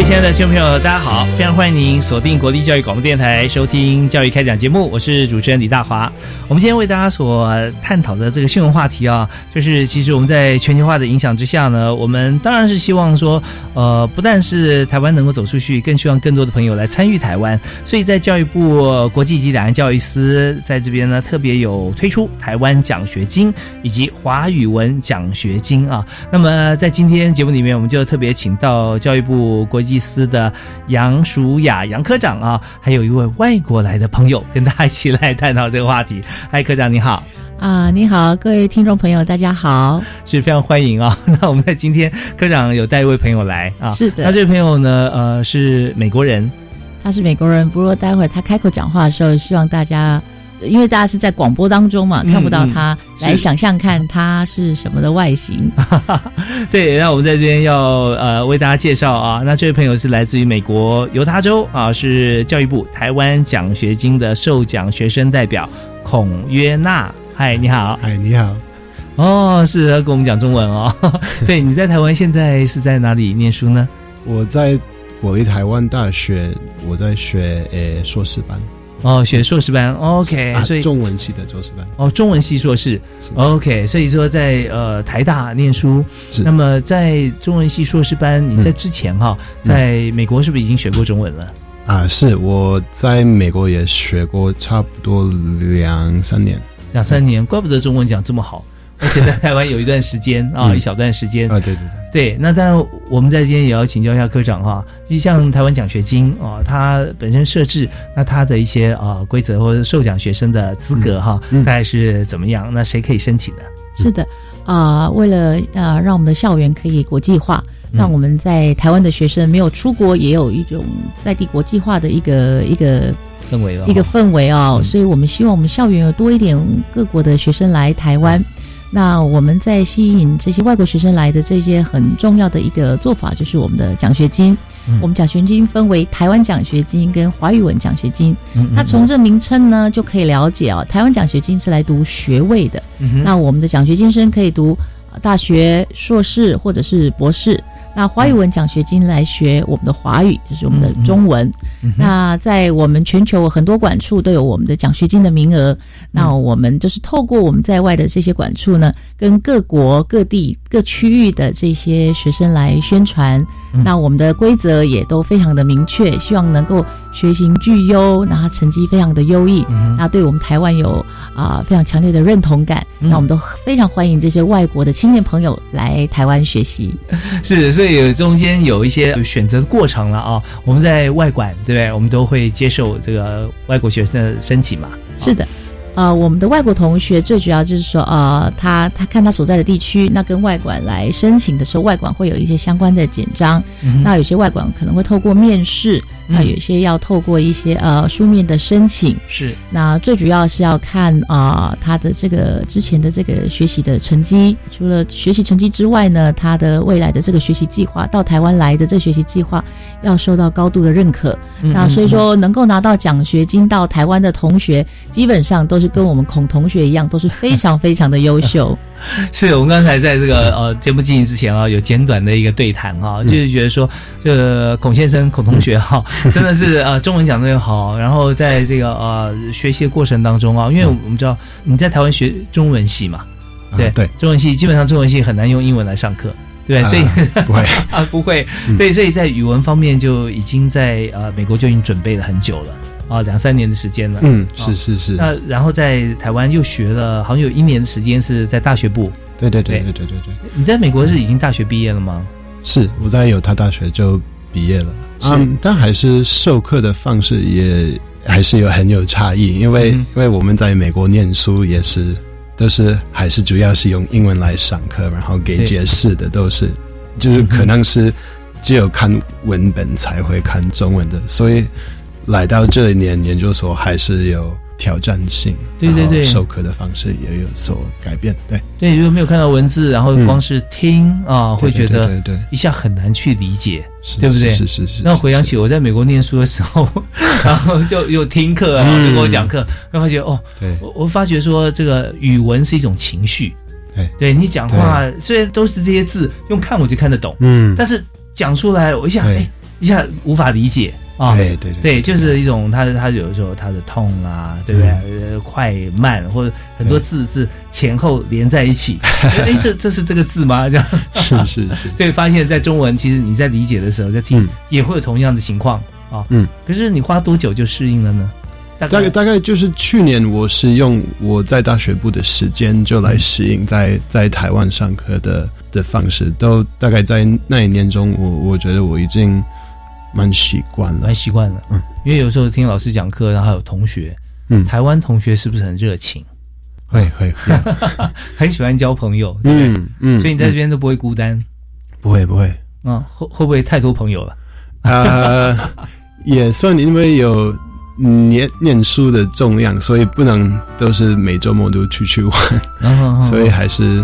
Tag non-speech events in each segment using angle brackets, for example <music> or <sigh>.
位亲爱的听众朋友，大家好！非常欢迎您锁定国立教育广播电台收听《教育开讲》节目，我是主持人李大华。我们今天为大家所探讨的这个新闻话题啊，就是其实我们在全球化的影响之下呢，我们当然是希望说，呃，不但是台湾能够走出去，更希望更多的朋友来参与台湾。所以在教育部国际及两岸教育司在这边呢，特别有推出台湾奖学金以及华语文奖学金啊。那么在今天节目里面，我们就特别请到教育部国际司的杨淑雅杨科长啊，还有一位外国来的朋友，跟大家一起来探讨这个话题。嗨，科长你好啊！你好，各位听众朋友，大家好，是非常欢迎啊。那我们在今天科长有带一位朋友来啊，是的。那这位朋友呢，呃，是美国人，他是美国人。不过待会儿他开口讲话的时候，希望大家。因为大家是在广播当中嘛，看不到他，来想象看他是什么的外形。<laughs> 对，那我们在这边要呃为大家介绍啊，那这位朋友是来自于美国犹他州啊，是教育部台湾奖学金的受奖学生代表孔约娜。嗨，你好。嗨，你好。哦，是要跟我们讲中文哦。<laughs> 对，你在台湾现在是在哪里念书呢？我在国立台湾大学，我在学呃硕士班。哦，学硕士班，OK，所以中文系的硕士班。哦，中文系硕士，OK，所以说在呃台大念书。那么在中文系硕士班，你在之前哈，在美国是不是已经学过中文了？啊，是我在美国也学过差不多两三年。两三年，怪不得中文讲这么好。而且在台湾有一段时间啊，一小段时间啊，对对对，对。那当然，我们在今天也要请教一下科长哈，就像台湾奖学金啊，它本身设置，那它的一些啊规则或者受奖学生的资格哈，大概是怎么样？那谁可以申请呢？是的，啊，为了啊让我们的校园可以国际化，让我们在台湾的学生没有出国，也有一种在地国际化的一个一个氛围哦一个氛围哦，所以我们希望我们校园有多一点各国的学生来台湾。那我们在吸引这些外国学生来的这些很重要的一个做法，就是我们的奖学金。我们奖学金分为台湾奖学金跟华语文奖学金。那从这名称呢，就可以了解啊，台湾奖学金是来读学位的。那我们的奖学金生可以读大学、硕士或者是博士。那华语文奖学金来学我们的华语，就是我们的中文。那在我们全球很多馆处都有我们的奖学金的名额。那我们就是透过我们在外的这些馆处呢，跟各国各地各区域的这些学生来宣传。那我们的规则也都非常的明确，希望能够学习具优，然后成绩非常的优异，那对我们台湾有啊非常强烈的认同感。那我们都非常欢迎这些外国的青年朋友来台湾学习。<laughs> 是。所以中间有一些选择的过程了啊！我们在外馆，对不对？我们都会接受这个外国学生的申请嘛？是的。呃，我们的外国同学最主要就是说，呃，他他看他所在的地区，那跟外馆来申请的时候，外馆会有一些相关的简章。那有些外馆可能会透过面试，那有些要透过一些呃书面的申请。是。那最主要是要看啊他的这个之前的这个学习的成绩，除了学习成绩之外呢，他的未来的这个学习计划到台湾来的这学习计划要受到高度的认可。那所以说，能够拿到奖学金到台湾的同学，基本上都是跟我们孔同学一样，都是非常非常的优秀。<laughs> <laughs> 是我们刚才在这个呃节目进行之前啊，有简短的一个对谈啊，就是觉得说，这个孔先生、孔同学哈，<laughs> 真的是呃中文讲的好，然后在这个呃学习的过程当中啊，因为我们知道你在台湾学中文系嘛，对对，中文系基本上中文系很难用英文来上课。对，所以啊 <laughs> 不会，啊不会，嗯。对，所以在语文方面就已经在呃美国就已经准备了很久了哦，两三年的时间了。嗯，是是是。那然后在台湾又学了，好像有一年的时间是在大学部。对对对对对对对。你在美国是已经大学毕业了吗？是我在犹他大学就毕业了。嗯，但还是授课的方式也还是有很有差异，因为因为我们在美国念书也是都是还是主要是用英文来上课，然后给解释的都是就是可能是只有看文本才会看中文的，所以。来到这一年研究所还是有挑战性，对对对。授课的方式也有所改变，对，对，如果没有看到文字，然后嗯光是听啊，会觉得对对对一下很难去理解。是对不对？是是是是，那回想起我在美国念书的时候，<laughs> 然后就有听课，然后就给我讲课，然后发觉哦，对。我我发觉说这个语文是一种情绪，对。对你讲话虽然都是这些字，用看我就看得懂，嗯，但是讲出来我一下对。哎一下无法理解啊。对对对，就是一种它的它有的时候它的痛啊，对不对？呃，快慢或者很多字是前后连在一起，<laughs> 哎，这这是这个字吗？这样，是是是，<laughs> 所以发现，在中文其实你在理解的时候，在听嗯也会有同样的情况啊。嗯，可是你花多久就适应了呢？大大概大概就是去年，我是用我在大学部的时间就来适应在在台湾上课的的方式，都大概在那一年中，我我觉得我已经蛮习惯了蛮。习惯了，嗯，因为有时候听老师讲课，然后还有同学，嗯，台湾同学是不是很热情，会会会，<laughs> 很喜欢交朋友，对不对？嗯嗯，所以你在这嗯边都不会孤单不会不会，嗯？会会不会太多朋友了？呃，<laughs> 也算因为有念念书的重量，所以不能都是每周末都出去玩，所以还是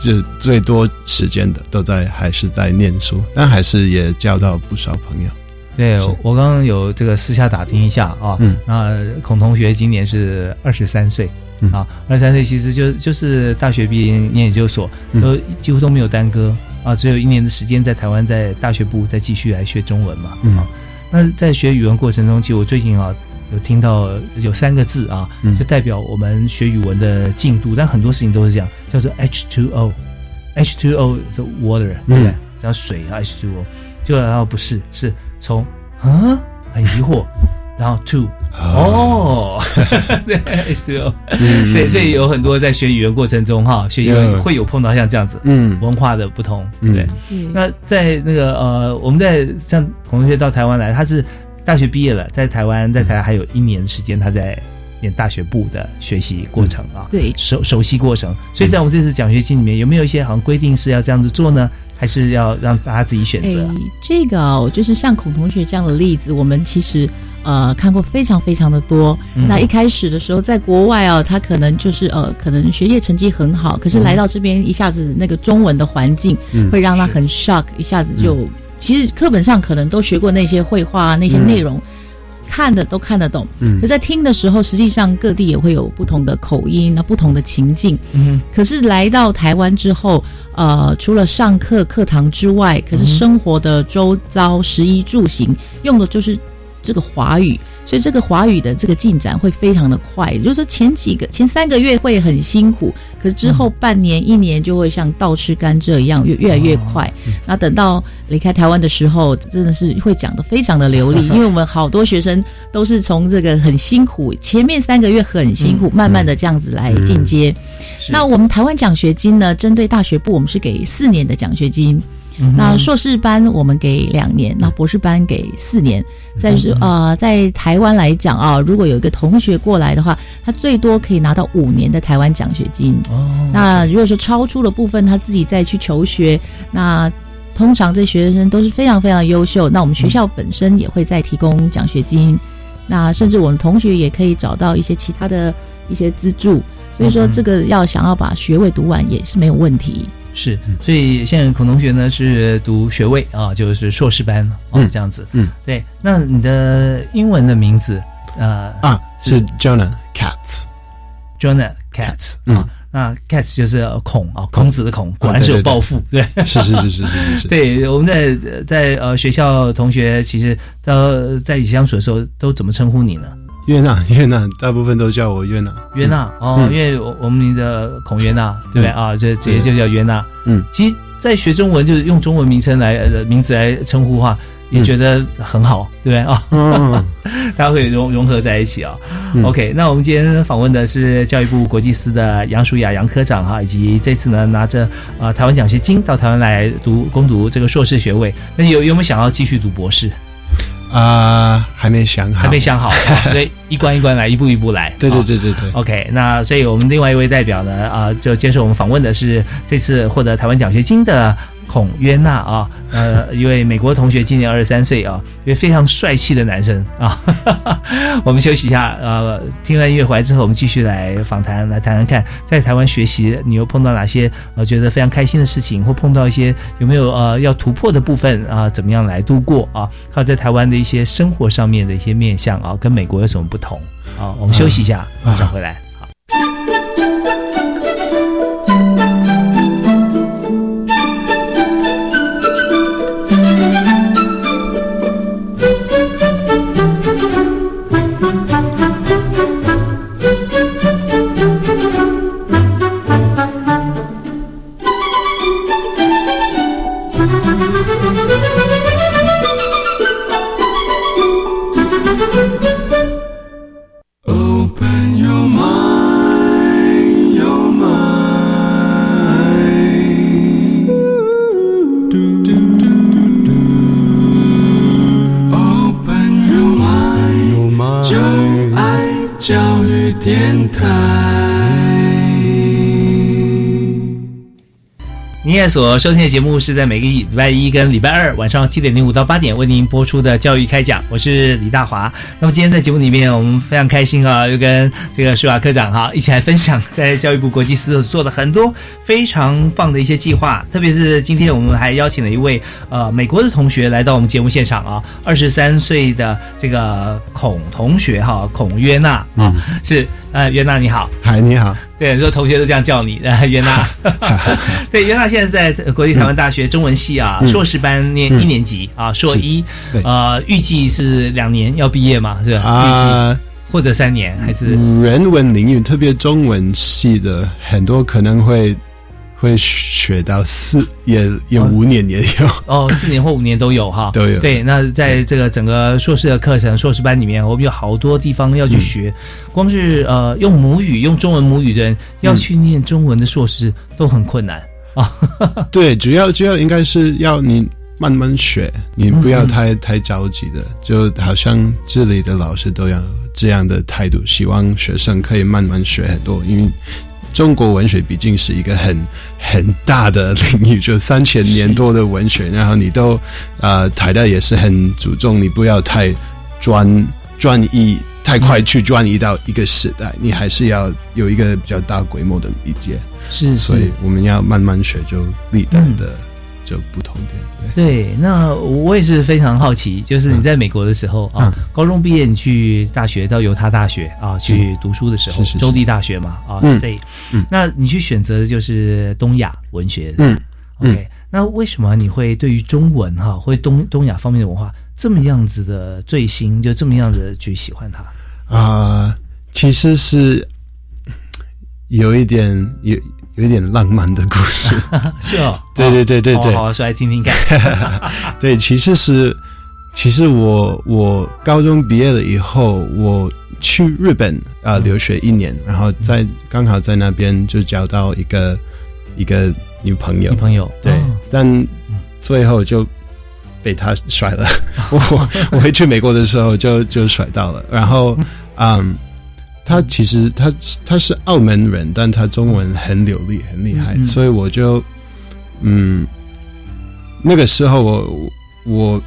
就最多时间的都在还是在念书，但还是也交到不少朋友。对我刚刚有这个私下打听一下啊，嗯那孔同学今年是二十三岁。嗯啊，二十三岁其实就就是大学毕业念研究所，嗯都几乎都没有耽搁啊，只有一年的时间在台湾在大学部再继续来学中文嘛。嗯啊，那在学语文过程中，其实我最近啊有听到有三个字啊，嗯。就代表我们学语文的进度，但很多事情都是这样，叫做 H2O，H2O 是 water，对不对？嗯？像水啊 H2O，就然后不是，是从啊？很疑惑，<laughs> 然后 to 哦，<laughs> 对 H2O，嗯对，所以有很多在学语言过程中哈，学语言嗯。会有碰到像这样子嗯。文化的不同，对不对？嗯。那在那个呃，我们在像同学到台湾来，他是大学毕业了，在台湾在台湾还有一年时间，他在念大学部的学习过程啊，对熟熟悉过程。所以在我们这次奖学金里面，有没有一些好像规定是要这样子做呢？还是要让大家自己选择？哎，这个哦，就是像孔同学这样的例子，我们其实呃看过非常非常的多。嗯那一开始的时候，在国外哦，他可能就是呃，可能学业成绩很好，可是来到这边一下子那个中文的环境，嗯会让他很 shock，一下子就、其实课本上可能都学过那些绘画啊那些内容。看的都看得懂，嗯可在听的时候，实际上各地也会有不同的口音，那不同的情境。嗯可是来到台湾之后，呃，除了上课课堂之外，可是生活的周遭食衣住行用的就是这个华语，所以这个华语的这个进展会非常的快。也就是说，前几个前三个月会很辛苦，可是之后半年、一年就会像倒吃甘蔗一样，越越来越快。那等到离开台湾的时候，真的是会讲的非常的流利，因为我们好多学生都是从这个很辛苦，前面三个月很辛苦，慢慢的这样子来进阶。是那我们台湾奖学金呢，针对大学部，我们是给四年的奖学金。嗯那硕士班我们给两年，那博士班给四年。再是呃，在台湾来讲啊，如果有一个同学过来的话，他最多可以拿到五年的台湾奖学金。哦，那如果说超出了部分，他自己再去求学，那通常这学生都是非常非常优秀。那我们学校本身也会再提供奖学金，那甚至我们同学也可以找到一些其他的一些资助。所以说，嗯这个要想要把学位读完也是没有问题。是，所以现在孔同学呢是读学位啊，就是硕士班哦，嗯这样子。嗯，对。那你的英文的名字呃啊，是 Jonah Katz，Jonah Katz 嗯啊，那 cats 就是呃孔啊，孔子的孔，果然是有抱负，对。是是是是是是是，<laughs> 对，我们在在呃学校同学，其实到在一起相处的时候，都怎么称呼你呢？约娜约娜，大部分都叫我约娜。约娜哦，嗯因为我我们名字孔约娜，对不对啊？就直接就叫约娜。嗯，其实在学中文就是用中文名称来呃名字来称呼的话，也觉得很好，对不对啊？嗯，<laughs> 大家可以融融合在一起啊、嗯 OK，那我们今天访问的是教育部国际司的杨淑雅杨科长哈，以及这次呢拿着呃台湾奖学金到台湾来读攻读这个硕士学位，那有有没有想要继续读博士？啊，还没想好，还没想好，啊对，一关一关来，一步一步来。对对啊对对对，OK，那所以我们另外一位代表呢，啊、就接受我们访问的是这次获得台湾奖学金的孔约纳啊，呃，一位美国同学，今年二十三岁啊，一位非常帅气的男生啊。<laughs> 我们休息一下，呃，听完音乐回来之后，我们继续来访谈，来谈谈看，在台湾学习你又碰到哪些呃觉得非常开心的事情，或碰到一些有没有呃要突破的部分啊、怎么样来度过啊？还有在台湾的一些生活上面的一些面向啊，跟美国有什么不同？啊，我们休息一下，马上回来。好。在所收听的节目是在每个礼拜一跟礼拜二晚上七点零五到八点为您播出的教育开讲，我是李大华。那么今天在节目里面，我们非常开心啊，又跟这个舒雅科长哈一起来分享在教育部国际司做的很多非常棒的一些计划，特别是今天我们还邀请了一位呃美国的同学来到我们节目现场啊，二十三岁的这个孔同学哈，孔约纳啊，是呃约纳你好。嗨，你好，对，很多同学都这样叫你，呃、袁娜。<laughs> 对，袁娜现在在呃国立台湾大学中文系啊，硕士班念一年级啊，硕一对，呃，预计是两年要毕业嘛，是吧？预啊、呃或者三年还是？人文领域，特别中文系的很多可能会会学到四，也也五年也有。哦，四年或五年都有哈，<laughs> 都有对，那在这个整个硕士的课程、硕士班里面，我们有好多地方要去学。光是呃用母语、用中文母语的人要去念中文的硕士都很困难啊。<laughs> 对，主要主要应该是要你慢慢学，你不要太、太着急的，就好像这里的老师都要这样的态度，希望学生可以慢慢学很多，因为。中国文学毕竟是一个很很大的领域，就三千年多的文学，然后你都呃台大也是很注重，你不要太专专一，太快去专一到一个时代，你还是要有一个比较大规模的理解。是所以我们要慢慢学，就历代的就不同点。对，对，那我也是非常好奇，就是你在美国的时候啊，高中毕业你去大学到犹他大学啊去读书的时候，是是是。州立大学嘛啊嗯。那你去选择的就是东亚文学，嗯，OK，那为什么你会对于中文哈，会东东亚方面的文化这么样子的最新，就这么样子去喜欢它？啊、其实是有一点有有一点浪漫的故事。<laughs> 是哦，<laughs> 对对对对对好好说来听听看。<laughs> 对，其实是其实我我高中毕业了以后，我去日本啊、呃留学一年，然后在刚好在那边就交到一个一个女朋友女。朋友对，哦但最后就被他甩了。我我回去美国的时候就就甩到了，然后嗯，他其实他他是澳门人，但他中文很流利，很厉害，嗯嗯。所以我就嗯，那个时候我我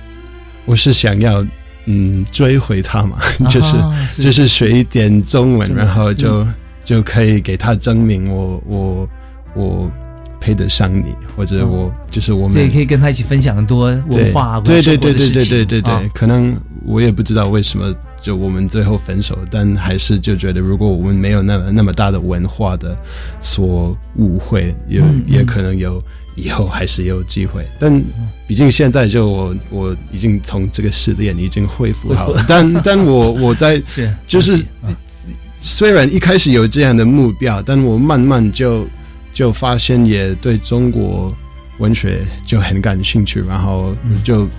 我是想要嗯追回他嘛，<laughs> 就是。啊就是学一点中文，然后就、就可以给他证明我我我配得上你，或者我、就是我们这也可以跟他一起分享很多文化、对对对对对对对对，啊。可能我也不知道为什么就我们最后分手，但还是就觉得如果我们没有那么那么大的文化的所误会，也、也可能有以后还是有机会，但毕竟现在就我我已经从这个失恋已经恢复好了，<laughs> 但但我我在就是啊。虽然一开始有这样的目标，但我慢慢就就发现，也对中国文学就很感兴趣，然后嗯。就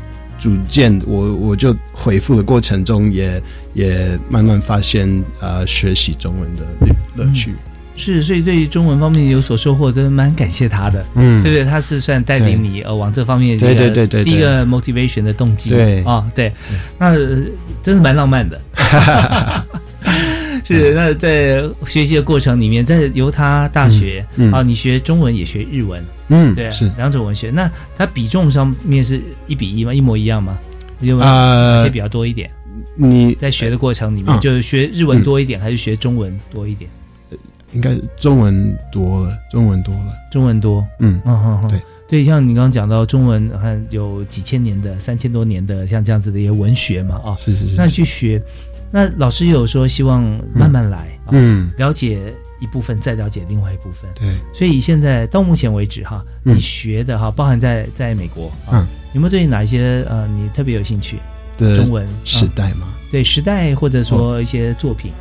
逐渐我我就回复的过程中也也慢慢发现呃学习中文的乐乐趣。是，所以对于中文方面有所收获，真的蛮感谢他的。嗯，对不对？他是算带领你呃往这方面对对对对对第一个 motivation 的动机。对啊，对，那呃真是蛮浪漫的。<laughs> 是，那在学习的过程里面，在犹他大学嗯嗯啊，你学中文也学日文，嗯，对，是两种文学。那它比重上面是一比一吗？一模一样吗？有哪些比较多一点？你在学的过程里面，嗯就是学日文多一点，还是学中文多一点？应该中文多了，中文多了，中文多，嗯嗯对对，像你刚刚讲到中文，还有几千年的、三千多年的，像这样子的一些文学嘛，啊、是是是，那去学，那老师有说希望慢慢来啊、嗯，了解一部分，再了解另外一部分。对，所以现在到目前为止哈，嗯。你学的哈，包含在在美国啊，嗯。有没有对哪一些呃你特别有兴趣？的中文时啊代吗，对时代或者说一些作品，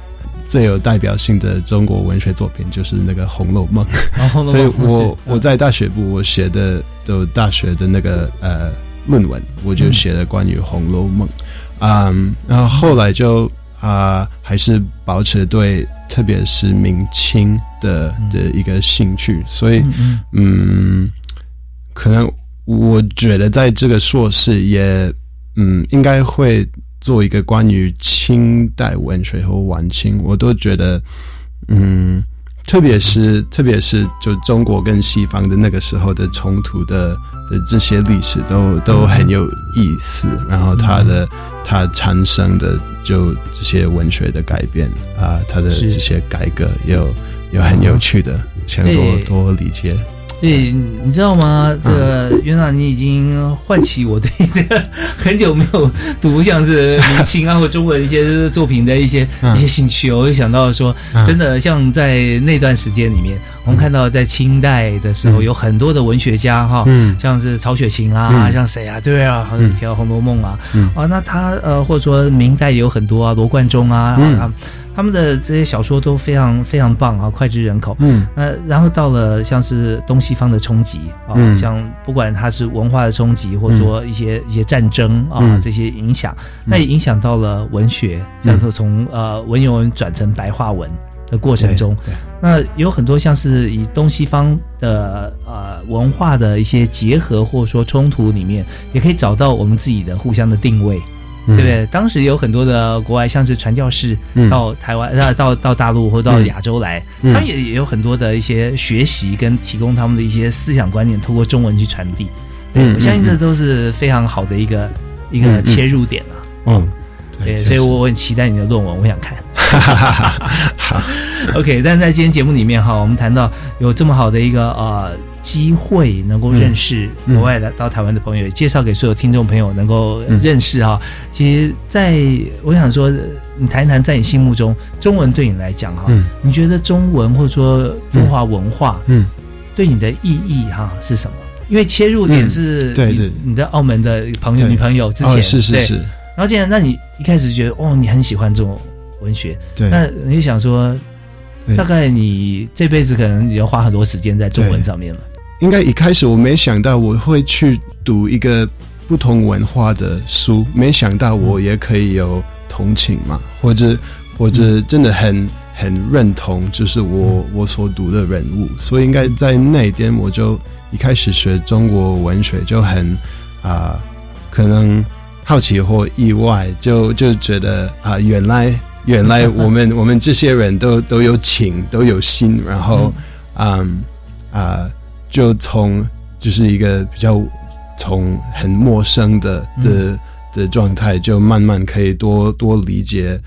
最有代表性的中国文学作品就是那个《红楼梦》。然后所以我嗯。我在大学部我写的的大学的那个呃论文，我就写了关于《红楼梦》，嗯，然后后来就啊、还是保持对特别是明清的嗯。的一个兴趣，所以嗯，可能我觉得在这个硕士也嗯应该会做一个关于清代文学和晚清，我都觉得嗯，特别是特别是就中国跟西方的那个时候的冲突的的这些历史都都很有意思，然后它的它产生的就这些文学的改变啊，它的这些改革也有有很有趣的，想多多理解。对，你知道吗？这个袁长，你已经唤起我对 <laughs> 这个很久没有读像是明清啊或中文一些作品的一些、嗯。一些兴趣。我就想到说，嗯。真的像在那段时间里面，我们看到在清代的时候，嗯。有很多的文学家哈，嗯。像是曹雪芹啊，嗯。像谁啊，对啊，好嗯像提到《红楼梦》啊，嗯。啊，那他呃，或者说明代也有很多啊，罗贯中啊，嗯。啊他们的这些小说都非常非常棒啊，脍炙人口。嗯。呃，然后到了像是东西方的冲击啊，嗯。像不管它是文化的冲击，或者说一些、一些战争啊、嗯。这些影响，那也影响到了文学，像说从呃文言文转成白话文的过程中，对，那有很多像是以东西方的呃文化的一些结合，或者说冲突里面，也可以找到我们自己的互相的定位。对对不对？当时有很多的国外，像是传教士嗯。到台湾、呃到到大陆或到嗯亚洲来，嗯。他们也也有很多的一些学习跟提供他们的一些思想观念，通过中文去传递。对嗯我相信嗯这都是非常好的一个一个切入点啊。嗯，对，对，所以我我很期待你的论文，我想看。<laughs> 好，<laughs> OK，但是在今天节目里面哈，我们谈到有这么好的一个呃机会，能够认识嗯国外的到台湾的朋友，也介绍给所有听众朋友能够嗯。认识哈。其实在我想说，你谈一谈在你心目中中文对你来讲哈，嗯。你觉得中文或者说中华文化嗯。对你的意义哈是什么？因为切入点嗯是你对。对你的澳门的朋友女朋友之前哦，是是是，然后既然那你一开始觉得哦你很喜欢这种文学，对，那你就想说，大概你这辈子可能也要花很多时间在中文上面了。应该一开始我没想到我会去读一个不同文化的书，没想到我也可以有同情嘛，或者或者真的很很认同，就是我我所读的人物，所以应该在那一点我就一开始学中国文学就很啊、可能好奇或意外，就就觉得啊、原来原来我们 <laughs> 我们这些人都都有情都有心，然后嗯啊、就从就是一个比较从很陌生的的、的状态，就慢慢可以多多理解，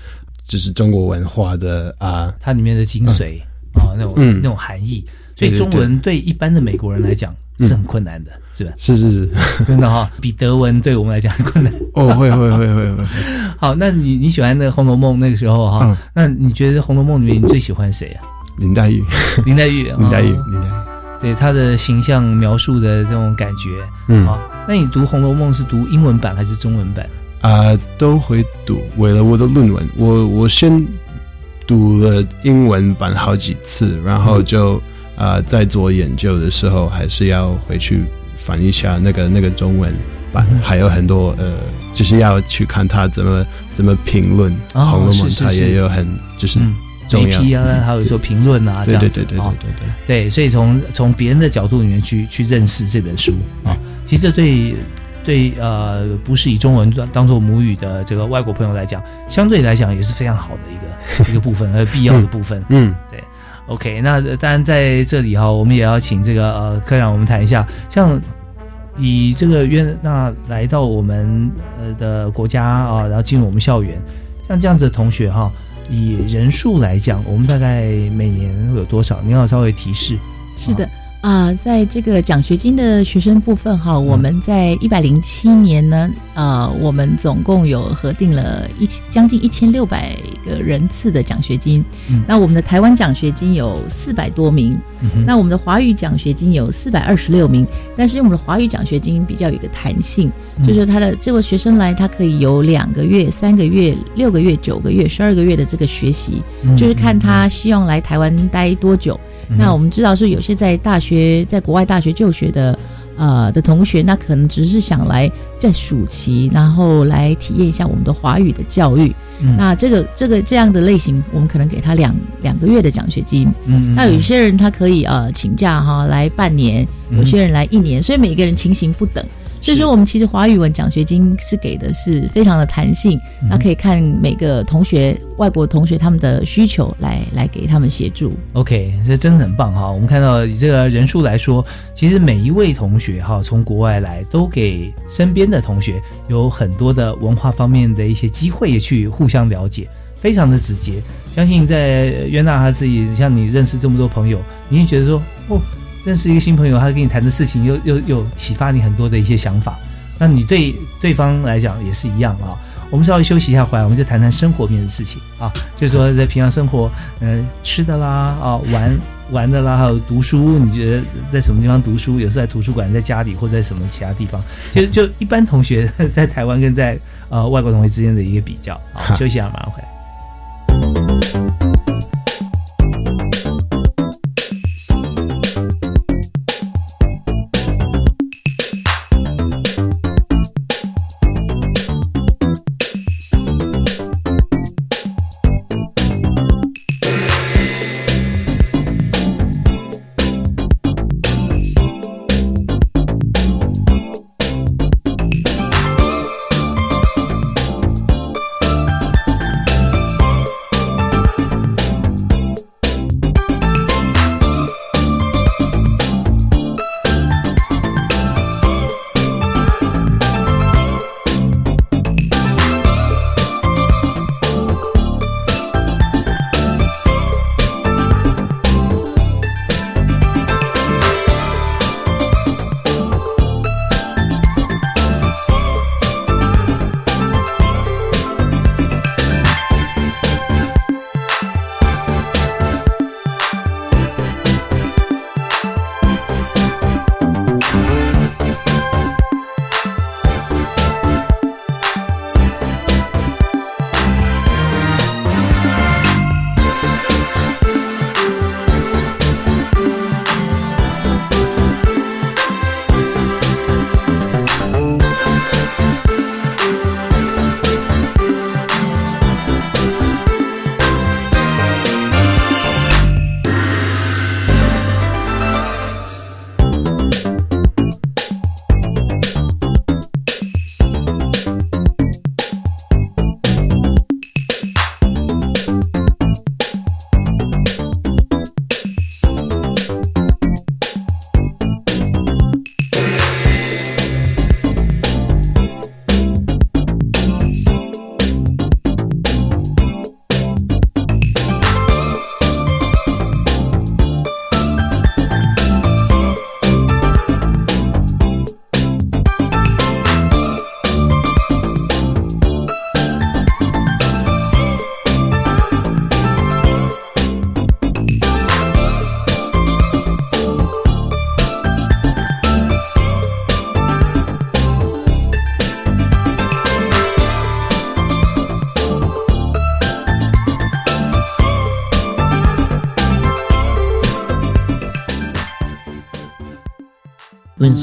就是中国文化的啊、它里面的精髓啊、那种、嗯。那种含义，所以中文对。一般的美国人来讲是很困难的，是吧？是是是，<laughs> 真的哈、比德文对我们来讲很困难。哦，会会会会会，<laughs> 好，那你你喜欢那个《红楼梦》那个时候哈、嗯。那你觉得《红楼梦》里面你最喜欢谁啊？林黛玉，林黛玉，<laughs> 林黛玉，哦。林黛玉，对他的形象描述的这种感觉嗯啊。那你读《红楼梦》是读英文版还是中文版？啊、都会读。为了我的论文，我我先读了英文版好几次，然后就啊、在做研究的时候，还是要回去翻一下那个那个中文版，嗯还有很多呃，就是要去看他怎么怎么评论《哦红楼梦》，他也有很就是嗯重要。，AP 啊，还有说评论啊，这样子对对对对哦对对。对，所以从从别人的角度里面去去认识这本书啊，其实这对对呃不是以中文当当做母语的这个外国朋友来讲，相对来讲也是非常好的一个 <laughs> 一个部分，和必要的部分。嗯，对 OK，那呃当然在这里哈，我们也要请这个呃科长我们谈一下，像以这个约那来到我们呃的国家啊，然后进入我们校园，像这样子的同学哈，以人数来讲，我们大概每年会有多少？您要稍微提示。是的啊、在这个奖学金的学生部分哈，我们在一百零七年呢，呃，我们总共有核定了一千将近一千六百个人次的奖学金。嗯。那我们的台湾奖学金有四百多名，嗯那我们的华语奖学金有四百二十六名，但是我们的华语奖学金比较有一个弹性，嗯。就是他的这位学生来，他可以有两个月、三个月、六个月、九个月、十二个月的这个学习，嗯就是看他希望来台湾待多久。那我们知道说，有些在大学、在国外大学就学的呃的同学，那可能只是想来在暑期，然后来体验一下我们的华语的教育。嗯那这个这个这样的类型，我们可能给他两两个月的奖学金。嗯那有一些人他可以呃请假哈来半年，嗯有些人来一年，所以每个人情形不等。所以说，我们其实华语文奖学金是给的是非常的弹性，嗯那可以看每个同学、外国同学他们的需求来来给他们协助。OK，这真的很棒哈！我们看到以这个人数来说，其实每一位同学哈从国外来，都给身边的同学有很多的文化方面的一些机会去互相了解，非常的直接。相信在约娜他自己，像你认识这么多朋友，你会觉得说，哦，认识一个新朋友，他跟你谈的事情又又又启发你很多的一些想法。那你对对方来讲也是一样啊。我们稍微休息一下，回来我们就谈谈生活面的事情啊，就是说在平常生活，嗯、吃的啦，啊，玩玩的啦，还有读书，你觉得在什么地方读书？有时候在图书馆，在家里，或者在什么其他地方？就就一般同学在台湾跟在呃外国同学之间的一个比较。好，好休息一下，马上回来。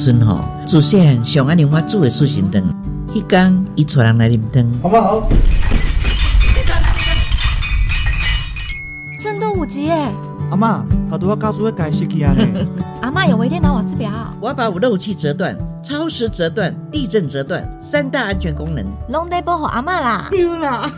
孙吼，自细汉上安尼我煮的素心汤，迄天伊带人来啉汤。好不好？震动五级耶！阿妈，他都要告诉我改时去啊呢。<laughs> 阿妈有微电脑瓦斯表，我要把我漏气折断、超时折断、地震折断三大安全功能，拢得保护阿妈啦。丢啦！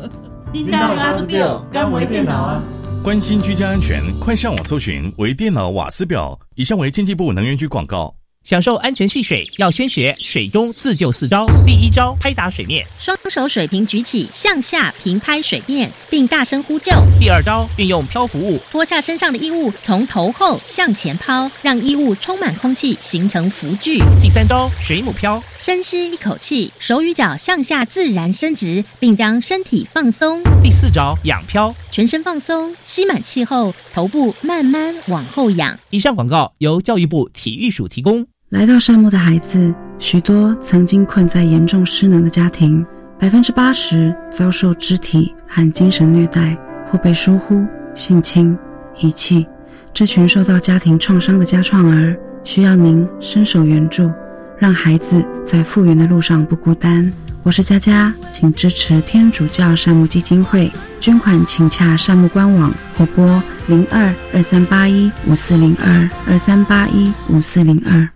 <laughs> 领导瓦斯表干微电脑啊！关心居家安全，快上网搜寻微电脑瓦斯表。以上为经济部能源局广告。享受安全戏水，要先学水中自救四招。第一招，拍打水面，双手水平举起，向下平拍水面，并大声呼救。第二招，运用漂浮物，脱下身上的衣物，从头后向前抛，让衣物充满空气，形成浮具。第三招，水母漂，深吸一口气，手与脚向下自然伸直，并将身体放松。第四招，仰漂，全身放松，吸满气后，头部慢慢往后仰。以上广告由教育部体育署提供。来到山木的孩子，许多曾经困在严重失能的家庭，百分之八十遭受肢体和精神虐待，或被疏忽、性侵、遗弃。这群受到家庭创伤的家创儿，需要您伸手援助，让孩子在复原的路上不孤单。我是佳佳，请支持天主教善牧基金会，捐款请洽善牧官网或拨零二二三八一五四零二二三八一五四零二。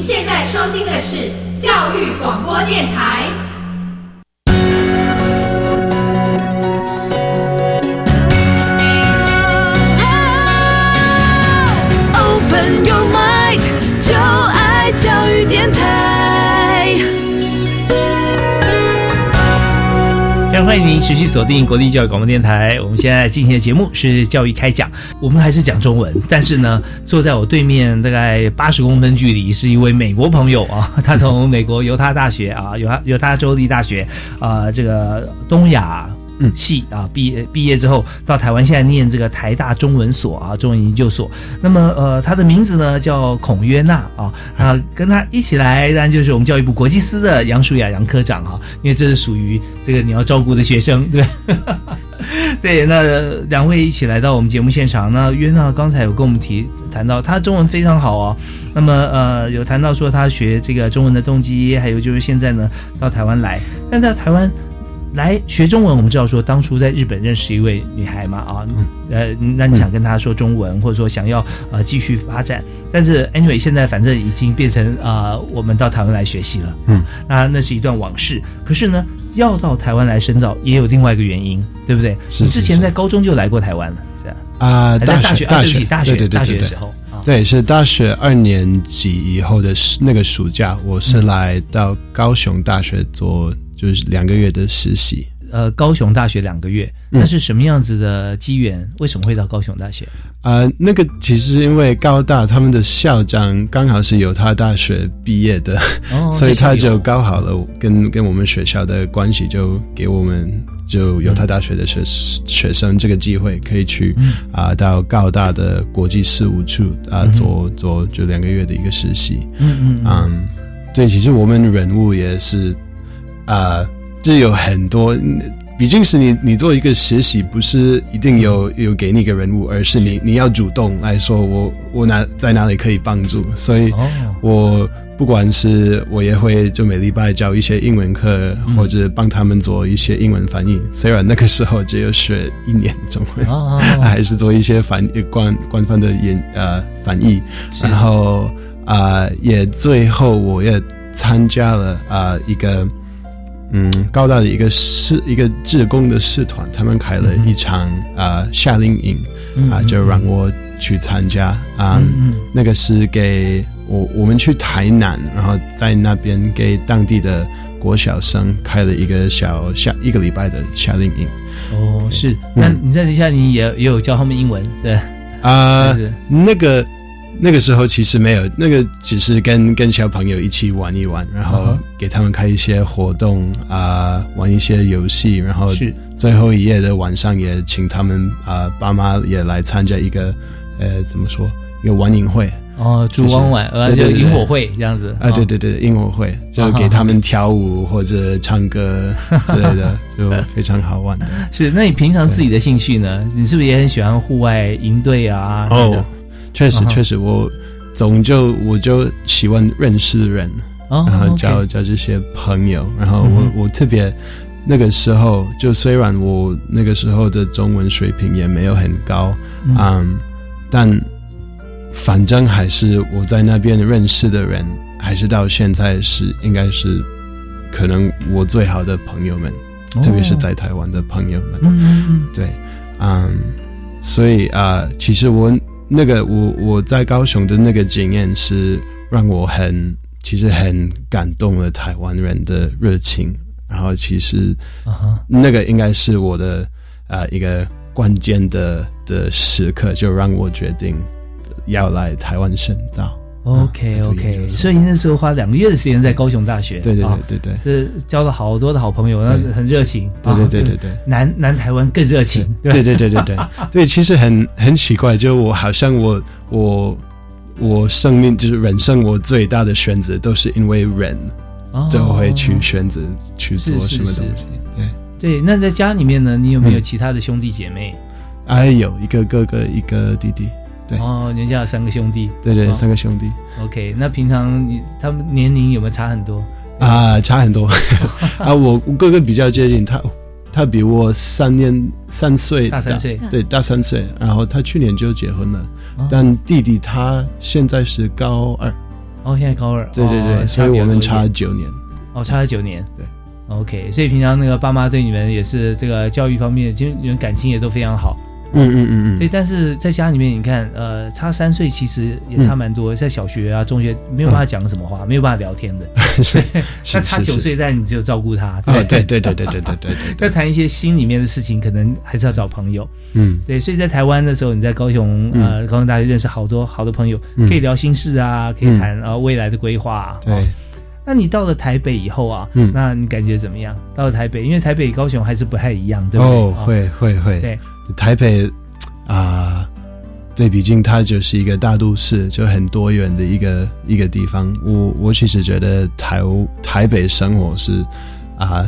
现在收听的是教育广播电台。欢迎您持续锁定国立教育广播电台。我们现在进行的节目是教育开讲，我们还是讲中文，但是呢，坐在我对面大概八十公分距离是一位美国朋友啊，他从美国犹他大学啊，犹他犹他州立大学啊，这个东亚。系啊，毕业毕业之后到台湾，现在念这个台大中文所啊，中文研究所。那么呃，他的名字呢叫孔约娜啊，啊，跟他一起来，当然就是我们教育部国际司的杨淑雅杨科长哈、因为这是属于这个你要照顾的学生，对。<laughs> 对，那两位一起来到我们节目现场。那约娜刚才有跟我们提谈到，他中文非常好哦。那么呃，有谈到说他学这个中文的动机，还有就是现在呢到台湾来，但在台湾。来学中文，我们知道说当初在日本认识一位女孩嘛啊，呃，那你想跟她说中文，或者说想要呃继续发展，但是 anyway 现在反正已经变成啊、呃，我们到台湾来学习了，嗯，那那是一段往事。可是呢，要到台湾来深造，也有另外一个原因，对不对？你之前在高中就来过台湾了，是吧？啊，大学大学大学大学的时候啊，对，是大学二年级以后的暑那个暑假，我是来到高雄大学做就是两个月的实习。呃，高雄大学两个月，那是什么样子的机缘？为什么会到高雄大学？啊、那个其实因为高大他们的校长刚好是犹他大学毕业的，哦 <laughs> 所以他就搞好了跟跟我们学校的关系，就给我们就犹他大学的学、学生这个机会，可以去啊、到高大的国际事务处啊、做做就两个月的一个实习。嗯嗯嗯，对，其实我们人物也是啊，就有很多。毕竟是你，你做一个实习，不是一定有有给你一个人物，而是你你要主动来说我我哪在哪里可以帮助，所以哦我不管是我也会就每礼拜教一些英文课，嗯或者帮他们做一些英文翻译。虽然那个时候只有学一年中文，哦哦哦还是做一些翻官官方的演呃翻译，然后啊、也最后我也参加了啊、一个。嗯，高大的一个社一个志工的社团，他们开了一场啊、夏令营啊、就让我去参加啊、那个是给我我们去台南，然后在那边给当地的国小生开了一个小夏一个礼拜的夏令营哦，是。那你在底下你也也有教他们英文，对？啊、那个那个时候其实没有，那个只是跟跟小朋友一起玩一玩，然后给他们开一些活动啊、玩一些游戏，然后是最后一夜的晚上也请他们啊、爸妈也来参加一个呃怎么说一个晚饮会。哦，烛光晚呃，就萤火会这样子啊，对对对，萤火会就给他们跳舞或者唱歌 <laughs> 之类的，就非常好玩的。是，那你平常自己的兴趣呢？你是不是也很喜欢户外营队啊？哦，确实确实，我总就我就喜欢认识人，哦然后交交这些朋友，然后我、嗯我特别那个时候，就虽然我那个时候的中文水平也没有很高，嗯。嗯，但反正还是我在那边认识的人，还是到现在是应该是可能我最好的朋友们，哦。特别是在台湾的朋友们。嗯嗯嗯，对，嗯，所以啊、其实我那个我我在高雄的那个经验是让我很其实很感动了台湾人的热情，然后其实那个应该是我的啊、一个关键的的时刻，就让我决定要来台湾深造。OK OK，所以那时候花两个月的时间在高雄大学，对对对啊对对是交了好多的好朋友，很热情，对对对啊对对南南台湾更热情，对对对对对。<laughs> 对，其实很很奇怪，就我好像我我我生命就是人生我最大的选择都是因为人哦。就会去选择去做什么东西。对，对，那在家里面呢，你有没有其他的兄弟姐妹？哎，有一个哥哥，一个弟弟，对哦，人家有三个兄弟，对对，哦三个兄弟 OK，那平常你他们年龄有没有差很多？啊，差很多 <laughs> 啊。我我哥哥比较接近他，他比我三年三岁大三岁对，大三岁。然后他去年就结婚了，哦但弟弟他现在是高二。哦，现在高二，对对对，哦所以我们差九年。哦，差了九年。对，OK，所以平常那个爸妈对你们也是这个教育方面，其实你们感情也都非常好。嗯嗯嗯嗯对，但是在家里面，你看，呃，差三岁其实也差蛮多，在小学啊、中学没有办法讲什么话，没有办法聊天的。<laughs> 是对 <laughs> 是那差九岁，但你只有照顾他。哦，对对对对对对对对要 <laughs> 谈一些心里面的事情，可能还是要找朋友。嗯对，所以在台湾的时候，你在高雄呃高雄大学认识好多好多朋友，嗯可以聊心事啊，可以嗯谈呃未来的规划啊。对哦那你到了台北以后啊，嗯那你感觉怎么样？到了台北，因为台北高雄还是不太一样，对不对？哦，会会会。对，台北啊，对，毕竟它就是一个大都市，就很多元的一个一个地方。我我其实觉得台台北生活是啊。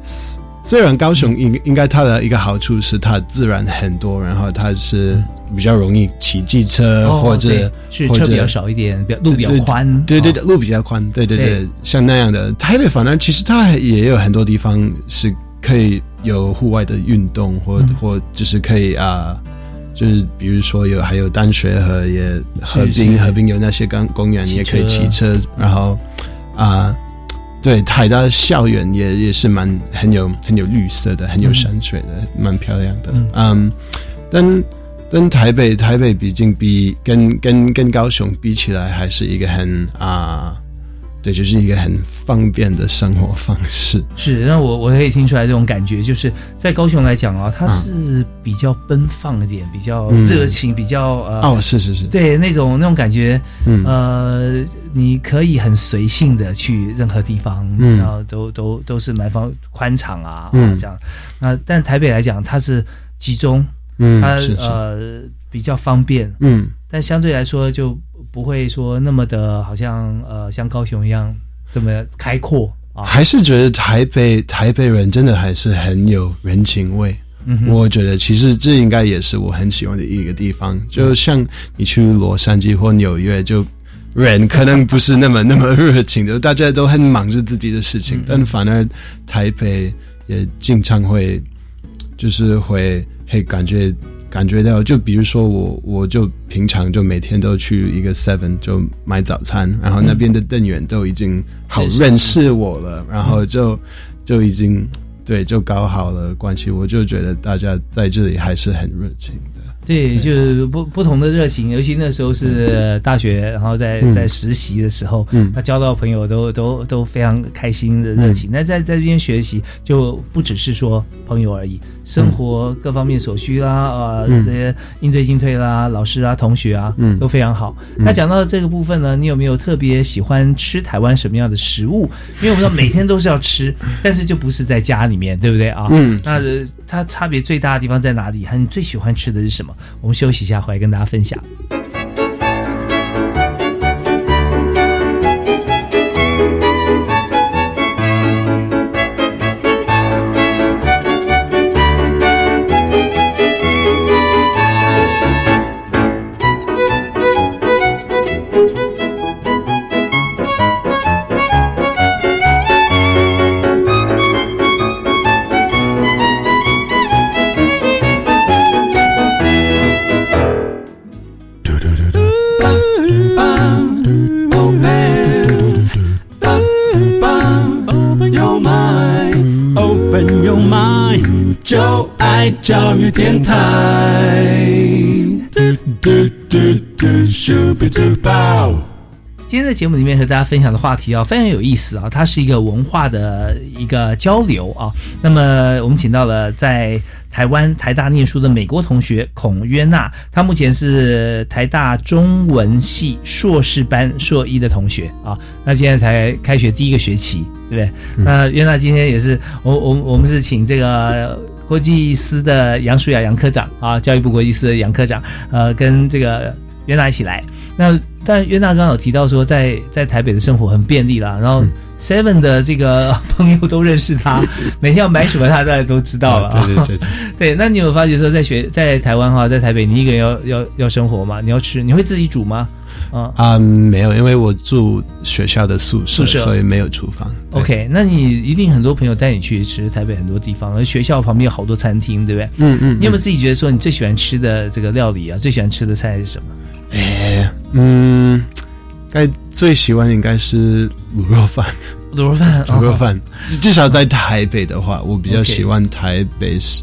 虽虽然高雄应应该它的一个好处是它自然很多，然后它是比较容易骑机车、哦或者是车比较少一点，比较路比较宽。哦对对对，路比较宽，对对对，对像那样的台北，反而其实它也有很多地方是可以有户外的运动，或、嗯或就是可以啊。就是比如说有还有淡水河也河是滨河滨有那些公公园，也可以车骑车，然后啊、对台大校园也也是蛮很有很有绿色的，很有嗯山水的，蛮漂亮的。嗯嗯，但但台北台北毕竟比跟跟跟高雄比起来，还是一个很啊、对，就是一个很方便的生活方式。<laughs> 是，那我我可以听出来这种感觉，就是在高雄来讲啊，它是比较奔放一点，比较嗯。热情，比较呃哦，是是是，对那种那种感觉，嗯。呃，你可以很随性的去任何地方，嗯。然后都都都是蛮方宽敞啊，这样。那但台北来讲，它是集中，它嗯是是。呃比较方便，嗯，但相对来说就不会说那么的，好像呃像高雄一样这么开阔啊。还是觉得台北台北人真的还是很有人情味。嗯我觉得其实这应该也是我很喜欢的一个地方。就像你去洛杉矶或纽约，就人可能不是那么那么热情的，大家都很忙着自己的事情，但反而台北也经常会就是会会感觉感觉到，就比如说我我就平常就每天都去一个 Seven 就买早餐，然后那边的店员都已经好认识我了，然后就就已经对就搞好了关系，我就觉得大家在这里还是很热情的。对，就是不不同的热情，尤其那时候是大学，然后在嗯。在实习的时候，嗯。他交到朋友都都都非常开心的热情。那在在这边学习，就不只是说朋友而已，生活各方面所需啦，啊，嗯这些应对进退啦，老师啊、同学啊，嗯都非常好。嗯那讲到这个部分呢，你有没有特别喜欢吃台湾什么样的食物？因为我们知道每天都是要吃，<laughs> 但是就不是在家里面，对不对啊？嗯那呃它差别最大的地方在哪里？还有你最喜欢吃的是什么？我们休息一下，回来跟大家分享。教育电台。嘟嘟嘟嘟，Super Duper。今天在节目里面和大家分享的话题啊，非常有意思啊，它是一个文化的一个交流啊。那么我们请到了在台湾台大念书的美国同学孔约娜，她目前是台大中文系硕士班硕一的同学啊。那现在才开学第一个学期，对不对？那约娜今天也是我我我们是请这个。国际司的杨舒雅杨科长啊，教育部国际司的杨科长，呃，跟这个袁娜一起来。那但袁娜刚好提到说在，在台北的生活很便利啦，然后 Seven 的这个 <laughs> 朋友都认识他，<laughs> 每天要买什么他大家都知道了、啊。对对对对 <laughs> 对，那你有发觉说在学在台湾哈，在台北你一个人要要要生活嘛？你要吃，你会自己煮吗？啊、啊、没有，因为我住学校的宿舍，宿舍所以没有厨房。OK，那你一定很多朋友带你去吃台北很多地方，而学校旁边有好多餐厅，对不对？嗯嗯你有没有自己觉得说你最喜欢吃的这个料理啊？最喜欢吃的菜是什么？哎，嗯，该最喜欢应该是卤肉饭。卤肉饭，卤肉饭哦，至至少在台北的话，我比较喜欢台北是，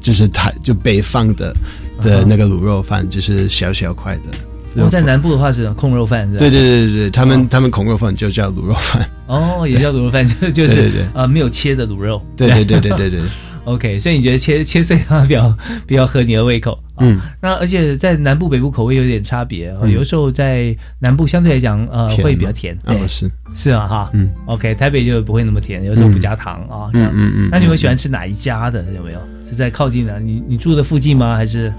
就是台就北方的的那个卤肉饭，就是小小块的。我在南部的话是控肉饭，是对对对对对，他们他们控肉饭就叫卤肉饭。哦，也叫卤肉饭，就就是没有切的卤肉。对对对对对对。OK，所以你觉得切切碎它比较比较合你的胃口？嗯，那而且在南部北部口味有点差别，啊嗯。有的时候在南部相对来讲呃会比较甜，啊哦是。是啊哈，嗯，OK，台北就不会那么甜，有时候不加糖啊，嗯嗯嗯那你会喜欢吃哪一家的？有没有？是在靠近的？你你住的附近吗？还是？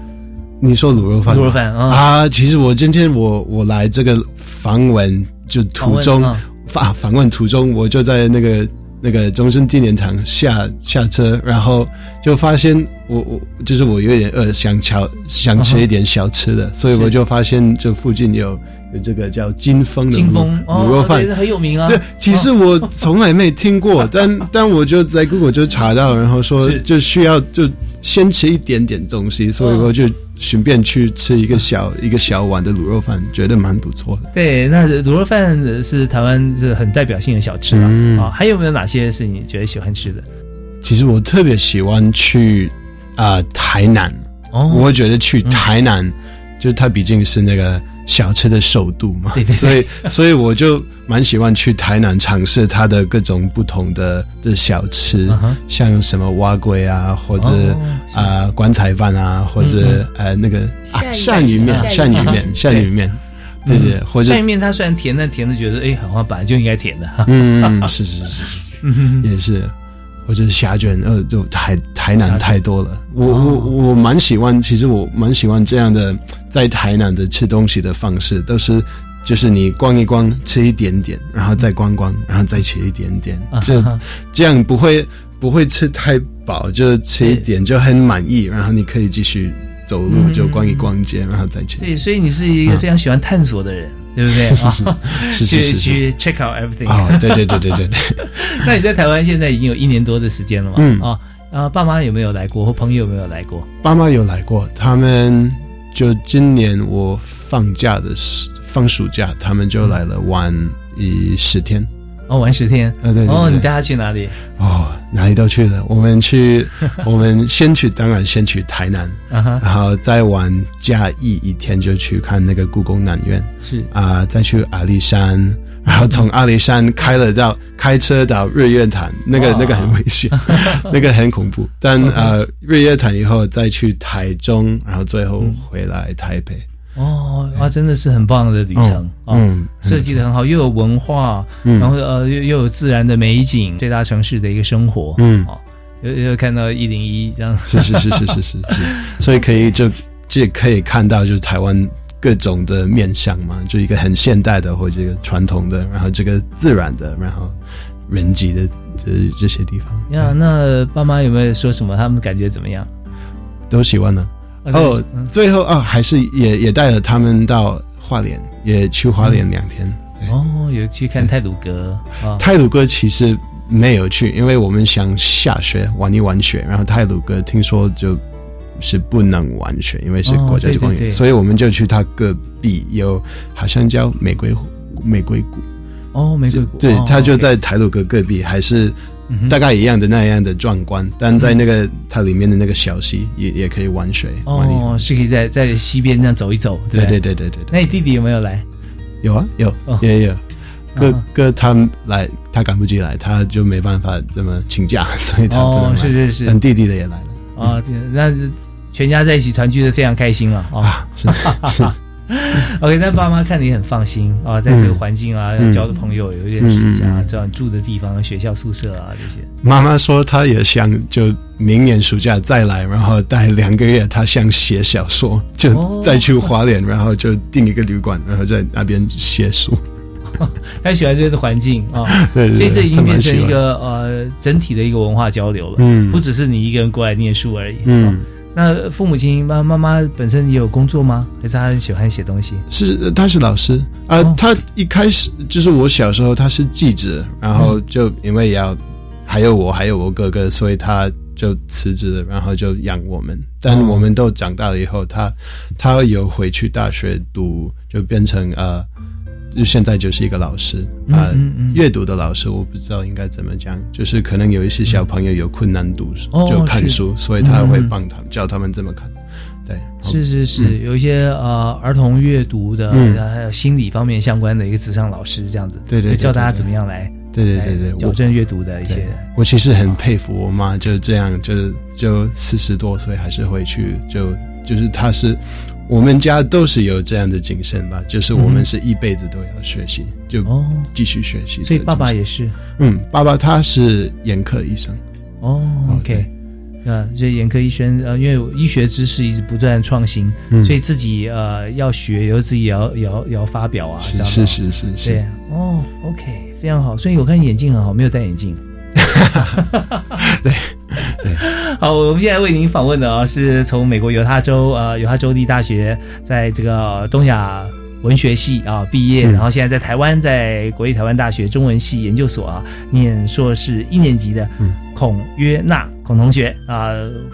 你说卤肉饭？卤肉饭啊啊！其实我今天我我来这个访问，就途中访问啊访访问途中，我就在那个那个中正纪念堂下下车，然后就发现我我就是我有点饿，想瞧想吃一点小吃的，所以我就发现这附近有有这个叫金峰的金峰卤肉饭。对，很有名啊。这其实我从来没听过，<laughs> 但但我就在 Google 就查到，然后说就需要就先吃一点点东西，所以我就顺便去吃一个小一个小碗的卤肉饭，觉得蛮不错的。对，那卤肉饭是台湾是很代表性的小吃了、嗯啊。还有没有哪些是你觉得喜欢吃的？其实我特别喜欢去啊、台南，哦我会觉得去台南，就是它毕竟是那个小吃的首都嘛，对对对。所以所以我就蛮喜欢去台南尝试它的各种不同的的小吃，像什么蛙龟啊，或者哦啊、棺材饭啊，或者、嗯呃那个啊鳝鱼鳝鱼面、鳝鱼面、鳝鱼面，对对，或者鳝鱼面它虽然甜，但甜的觉得哎，好像本来就应该甜的。嗯，是是是是，嗯也是，或者是虾卷，呃，就台台南太多了。我哦。我我蛮喜欢，其实我蛮喜欢这样的在台南的吃东西的方式，都是就是你逛一逛，吃一点点，然后再逛逛，然后再吃一点点，就这样不会不会吃太饱，就吃一点就很满意，然后你可以继续走路，嗯。就逛一逛街，然后再吃。对，所以你是一个非常喜欢探索的人，对不对？<laughs> 是是是啊是是是去去 check out everything。啊对对对对对对。<laughs> 那你在台湾现在已经有一年多的时间了嘛？嗯啊，啊爸妈有没有来过，或朋友有没有来过？爸妈有来过，他们就今年我放假的时放暑假，他们就来了玩一十天。哦，玩十天。啊，对对对哦，你带他去哪里？哦，哪里都去了。我们去，<laughs> 我们先去，当然先去台南，然后再玩嘉义一天，就去看那个故宫南院。是啊、再去阿里山，然后从阿里山开了到开车到日月潭，那个那个很危险，<laughs> 那个很恐怖。但 <laughs> 呃，日月潭以后再去台中，然后最后回来台北。哦，啊，真的是很棒的旅程啊，嗯设计的很好，又有文化，嗯然后呃又又有自然的美景，最大城市的一个生活，嗯哦，又又看到一零一这样，是是是是是是是，<laughs> 所以可以就这可以看到就是台湾各种的面相嘛，就一个很现代的或者一个传统的，然后这个自然的，然后人机的这这些地方呀，那爸妈有没有说什么？他们感觉怎么样？都喜欢呢。啊哦嗯，最后啊，还是也也带了他们到花莲，也去花莲两天。哦，有去看泰鲁阁啊，泰鲁阁其实没有去，因为我们想下雪玩一玩雪，然后泰鲁阁听说就是不能玩雪，因为是国家级公园，哦对对对。所以我们就去它隔壁有好像叫玫瑰湖玫瑰谷，哦，玫瑰谷，对哦，它就在台鲁阁隔壁，还是嗯大概一样的那样的壮观，但在那个它里面的那个小溪也也可以玩水，哦，是可以在在西边这样走一走，对对对？对对对对，那你弟弟有没有来？有啊有哦。也有。哥啊。哥他们来，他赶不及来，他就没办法这么请假，<laughs> 所以他哦，是是是，但弟弟的也来了。啊，那全家在一起团聚的非常开心了啊。啊，是是 <laughs> OK，但爸妈看你很放心啊，在这个环境啊，嗯交的朋友有认识一下，知道你住的地方、学校宿舍啊这些。妈妈说她也想就明年暑假再来，然后待两个月，她想写小说，就哦再去花莲，然后就订一个旅馆，然后在那边写书。<laughs> 他喜欢这个环境啊，<laughs> 对对对所以这已经变成一个呃整体的一个文化交流了，嗯不只是你一个人过来念书而已。嗯啊那父母亲妈妈妈本身也有工作吗？还是他很喜欢写东西？是，他是老师啊、哦他一开始就是我小时候他是记者，然后就因为要还有我还有我哥哥，所以他就辞职了，然后就养我们。但哦我们都长大了以后，他他有回去大学读，就变成呃，就现在就是一个老师啊、嗯嗯。嗯阅读的老师，我不知道应该怎么讲，就是可能有一些小朋友有困难读书，哦就看是书，所以他会嗯帮他们教他们怎么看。对，是是是，有一些呃儿童阅读的，还有心理方面相关的一个职场老师这样子，对对教大家怎么样来对对对对矫正阅读的一些。我其实很佩服我妈，就这样，就就四十多岁还是回去，就就是她是我们家都是有这样的精神吧，就是我们是一辈子都要学习，就哦。继续学习。所以爸爸也是。嗯，爸爸他是眼科医生，哦，OK，啊，这眼科医生呃，因为医学知识一直不断创新，嗯。所以自己呃要学，有自己也要也要也要发表啊，这样是是是是是。对，哦，OK，非常好。所以我看眼镜很好，没有戴眼镜。<laughs> 对对，好，我们现在为您访问的啊，是从美国犹他州呃犹他州立大学在这个东亚文学系啊毕业，嗯然后现在在台湾在国立台湾大学中文系研究所啊念硕士一年级的嗯。孔约纳孔同学啊、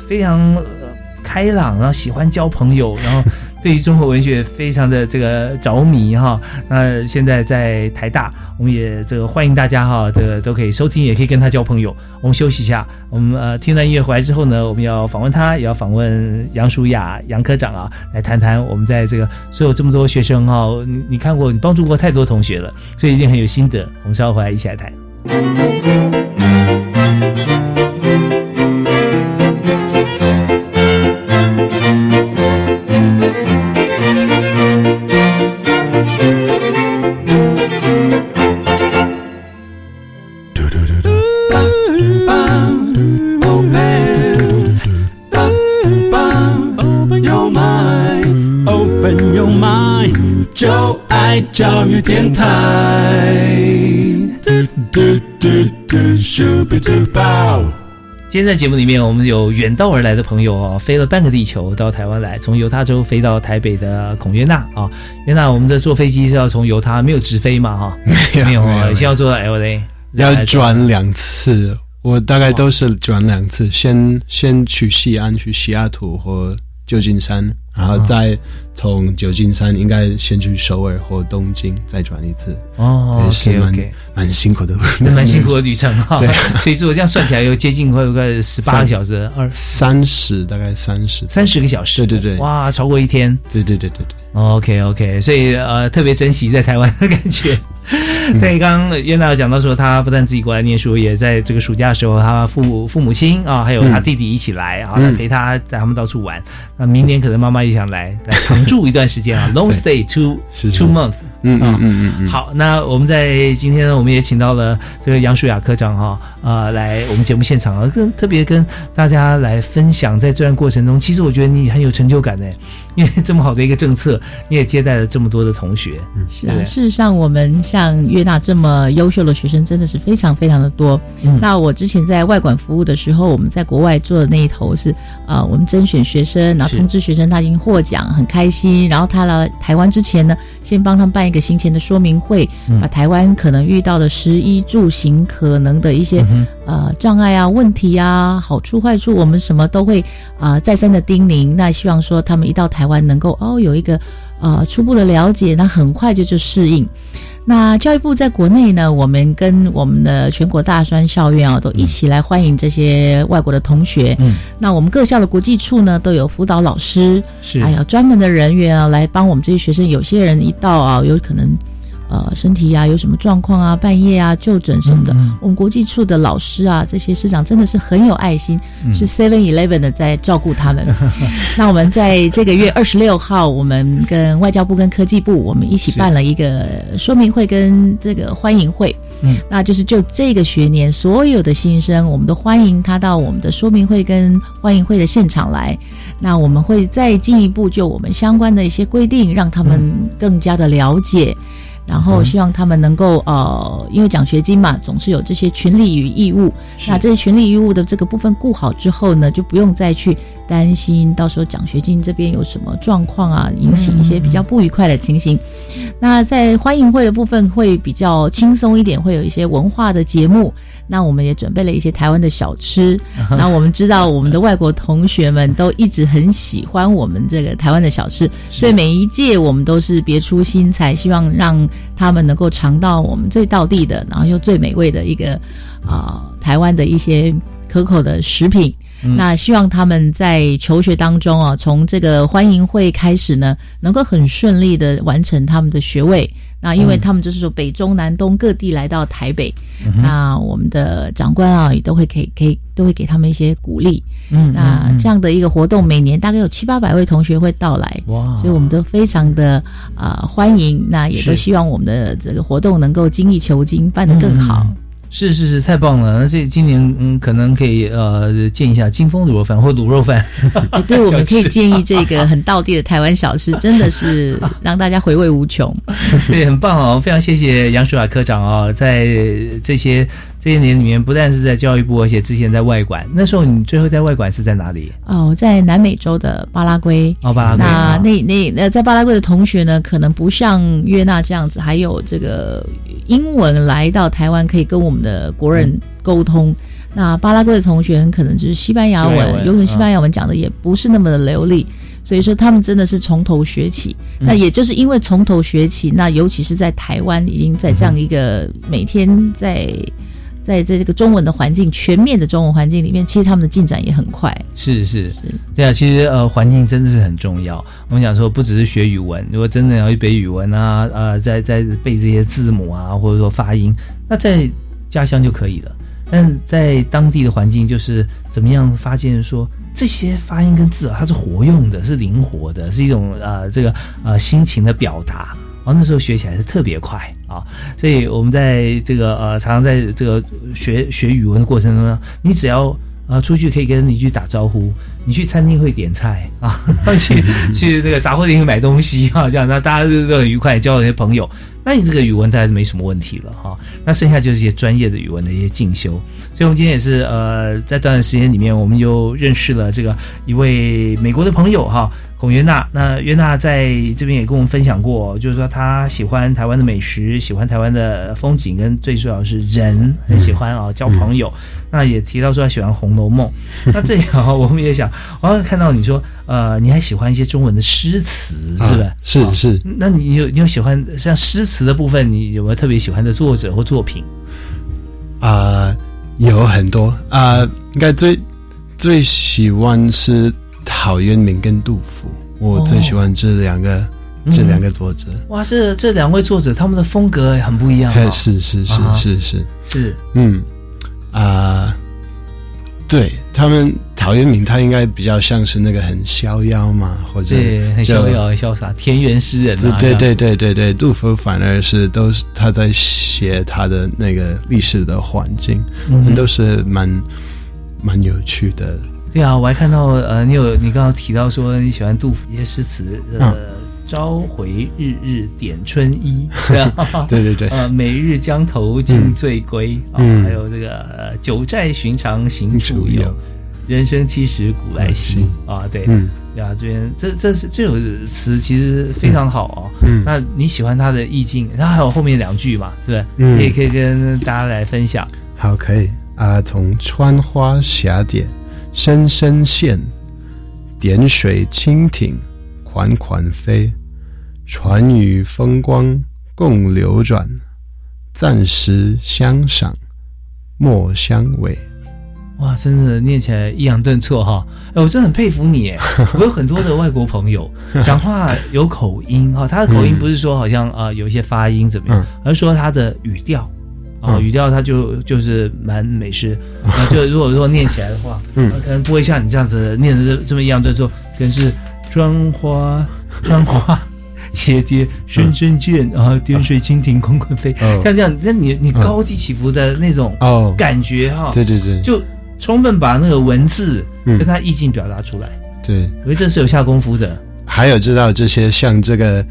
非常、呃开朗，然后喜欢交朋友，然后对于中国文学非常的这个着迷哈。那现在在台大，我们也这个欢迎大家哈，这个都可以收听，也可以跟他交朋友。我们休息一下，我们呃听完音乐回来之后呢，我们要访问他，也要访问杨淑雅杨科长啊，来谈谈我们在这个所有这么多学生哈，你你看过，你帮助过太多同学了，所以一定很有心得。我们稍后回来一起来谈。教育电台。今天在节目里面，我们有远道而来的朋友哦，飞了半个地球到台湾来，从犹他州飞到台北的孔约纳啊。约纳，我们的坐飞机是要从犹他，没有直飞嘛哈？<laughs> 没有啊，先要坐到 L A，要转两次，我大概都是转两次，先先去西安，去西雅图或旧金山，然后再从旧金山应该先去首尔或东京，再转一次。哦对是 OK，蛮 OK 蛮辛苦的蛮辛苦的 <laughs> 旅程哈。对，<laughs> 所以如果这样算起来，有接近快快十八个小时，二三十大概三十三十个小时。对对对，哇，超过一天。对对对对对。OK OK，所以呃，特别珍惜在台湾的感觉。<laughs> 对，刚刚约娜有讲到说，他不但自己过来念书，也在这个暑假的时候，他父母父母亲啊，还有他弟弟一起来啊，来陪他带他们到处玩。那明年可能妈妈也想来来常住一段时间啊，long stay two two month。嗯嗯嗯嗯。好，那我们在今天呢，我们也请到了这个杨淑雅科长哈，呃，来我们节目现场啊，跟特别跟大家来分享，在这段过程中，其实我觉得你很有成就感呢，因为这么好的一个政策，你也接待了这么多的同学。是啊，事实上，我们像约纳这么优秀的学生，真的是非常非常的多。那我之前在外馆服务的时候，我们在国外做的那一头是啊，我们甄选学生，然后通知学生他已经获奖，很开心。然后他来台湾之前呢，先帮他们办一个行前的说明会，把台湾可能遇到的食衣住行可能的一些呃障碍啊、问题啊、好处坏处，我们什么都会啊再三的叮咛。那希望说他们一到台湾能够哦有一个呃初步的了解，那很快就就适应。那教育部在国内呢，我们跟我们的全国大专校院啊，都一起来欢迎这些外国的同学。嗯，那我们各校的国际处呢，都有辅导老师，是还有专门的人员啊，来帮我们这些学生。有些人一到啊，有可能。呃，身体呀有什么状况啊？半夜啊就诊什么的，我们国际处的老师啊，这些师长真的是很有爱心，是 Seven Eleven 的在照顾他们。<laughs> 那我们在这个月 <laughs> 二十六号，我们跟外交部跟科技部，我们一起办了一个说明会跟这个欢迎会。嗯，那就是就这个学年所有的新生，我们都欢迎他到我们的说明会跟欢迎会的现场来。那我们会再进一步就我们相关的一些规定，让他们更加的了解。然后希望他们能够呃，因为奖学金嘛，总是有这些权利与义务。那这些权利义务的这个部分顾好之后呢，就不用再去担心到时候奖学金这边有什么状况啊，引起一些比较不愉快的情形。那在欢迎会的部分会比较轻松一点，会有一些文化的节目。那我们也准备了一些台湾的小吃。<laughs> 那我们知道我们的外国同学们都一直很喜欢我们这个台湾的小吃，所以每一届我们都是别出心裁，希望让他们能够尝到我们最道地的，然后又最美味的一个啊台湾的一些可口的食品。那希望他们在求学当中啊，从这个欢迎会开始呢，能够很顺利的完成他们的学位。那因为他们就是说北中南东各地来到台北，那我们的长官啊也都会给给都会给他们一些鼓励。嗯，那这样的一个活动每年大概有七八百位同学会到来，哇！所以我们都非常的啊欢迎。那也都希望我们的这个活动能够精益求精，办得更好。是是是，太棒了！那这今年嗯，可能可以呃建一下金丰卤肉饭或卤肉饭。<laughs> 对，我们可以建议这个很道地的台湾小吃，真的是让大家回味无穷。<laughs> 对，很棒哦！非常谢谢杨淑雅科长哦，在这些。这些年里面，不但是在教育部，而且之前在外馆。那时候你最后在外馆是在哪里？哦，在南美洲的巴拉圭。哦，巴拉圭。那那那那在巴拉圭的同学呢，可能不像约纳这样子，还有这个英文来到台湾可以跟我们的国人沟通。那巴拉圭的同学很可能就是西班牙文，有可能西班牙文讲的也不是那么的流利，所以说他们真的是从头学起。那也就是因为从头学起，那尤其是在台湾，已经在这样一个每天在。在在这个中文的环境，全面的中文环境里面，其实他们的进展也很快。是是是，对啊，其实呃，环境真的是很重要。我们讲说，不只是学语文，如果真的要去背语文啊，呃，在在背这些字母啊，或者说发音，那在家乡就可以了。但在当地的环境，就是怎么样发现说这些发音跟字啊，它是活用的，是灵活的，是一种呃这个呃心情的表达。哦，那时候学起来是特别快啊，所以我们在这个呃，常常在这个学学语文的过程中呢，你只要呃出去可以跟邻居打招呼，你去餐厅会点菜啊，<laughs> 去去那个杂货店买东西啊，这样那大家都都很愉快，交了些朋友，那你这个语文大概是没什么问题了哈。那剩下就是一些专业的语文的一些进修，所以我们今天也是呃，在短时间里面，我们就认识了这个一位美国的朋友哈。孔约娜，那约娜在这边也跟我们分享过，就是说他喜欢台湾的美食，喜欢台湾的风景，跟最重要是人，很喜欢啊交朋友。那也提到说他喜欢《红楼梦》，那这样我们也想，我刚看到你说，呃，你还喜欢一些中文的诗词，是吧？是是。那你有你有喜欢像诗词的部分，你有没有特别喜欢的作者或作品？啊，有很多啊，应该最最喜欢是。陶渊明跟杜甫，我最喜欢这两个这两个作者。哇，这这两位作者他们的风格很不一样、哦。是是是是是是，嗯啊、对他们陶渊明，他应该比较像是那个很逍遥嘛，或者对，很逍遥、很潇洒，田园诗人啊。对对对对对，杜甫反而是都是他在写他的那个历史的环境，嗯都是蛮蛮有趣的。对啊，我还看到呃，你有你刚刚提到说你喜欢杜甫一些诗词，呃，嗯朝回日日点春衣，对啊，对对。对 <laughs> 呃，每日江头尽醉归啊，嗯还有这个呃九寨寻常行处处有。有，人生七十古来稀。啊，对，嗯。对啊，这边这这是这首词其实非常好哦，嗯。那你喜欢它的意境，它还有后面两句嘛，是不是？嗯。可以可以跟大家来分享。好，可以。啊。从穿花霞蝶深深陷，点水蜻蜓款款飞，船与风光共流转，暂时相赏莫相违。哇，真的念起来抑扬顿挫哈！哎，我真的很佩服你哎！<laughs> 我有很多的外国朋友讲话有口音哈，他的口音不是说好像啊、呃有一些发音怎么样，而是说他的语调啊、嗯语调他就就是蛮美式。<laughs> 那就如果说念起来的话，嗯呃可能不会像你这样子念的这这么抑扬顿挫，可能是妆花妆花。<laughs> 切蝶深深见啊，点水蜻蜓款款飞，哦。像这样，那你你高低起伏的那种哦。感觉哈，对对对。就充分把那个文字嗯。跟它意境表达出来，对，我觉得这是有下功夫的。还有知道这些像这个